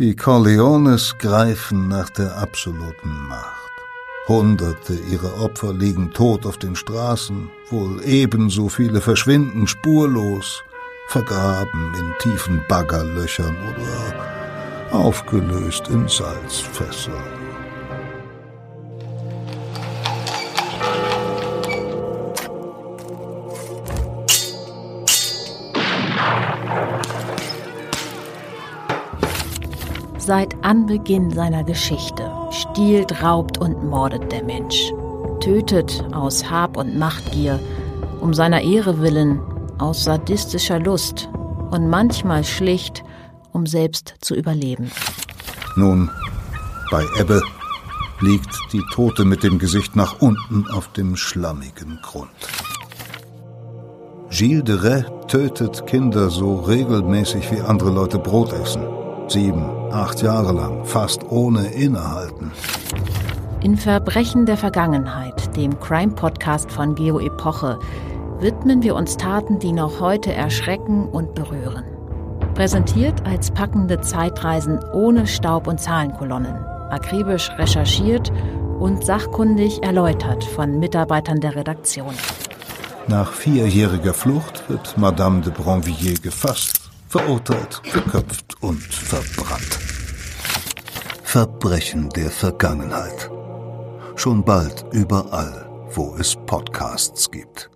Die Corleones greifen nach der absoluten Macht. Hunderte ihrer Opfer liegen tot auf den Straßen, wohl ebenso viele verschwinden spurlos, vergraben in tiefen Baggerlöchern oder aufgelöst in Salzfässern. Seit Anbeginn seiner Geschichte stiehlt, raubt und mordet der Mensch. Tötet aus Hab- und Machtgier, um seiner Ehre willen, aus sadistischer Lust und manchmal schlicht, um selbst zu überleben. Nun, bei Ebbe liegt die Tote mit dem Gesicht nach unten auf dem schlammigen Grund. Gilles de Rais tötet Kinder so regelmäßig wie andere Leute Brot essen. Sieben, acht Jahre lang, fast ohne Innehalten. In Verbrechen der Vergangenheit, dem Crime-Podcast von Geo Epoche, widmen wir uns Taten, die noch heute erschrecken und berühren. Präsentiert als packende Zeitreisen ohne Staub- und Zahlenkolonnen, akribisch recherchiert und sachkundig erläutert von Mitarbeitern der Redaktion. Nach vierjähriger Flucht wird Madame de Bronvilliers gefasst, verurteilt, geköpft und verbrannt. Verbrechen der Vergangenheit. Schon bald überall, wo es Podcasts gibt.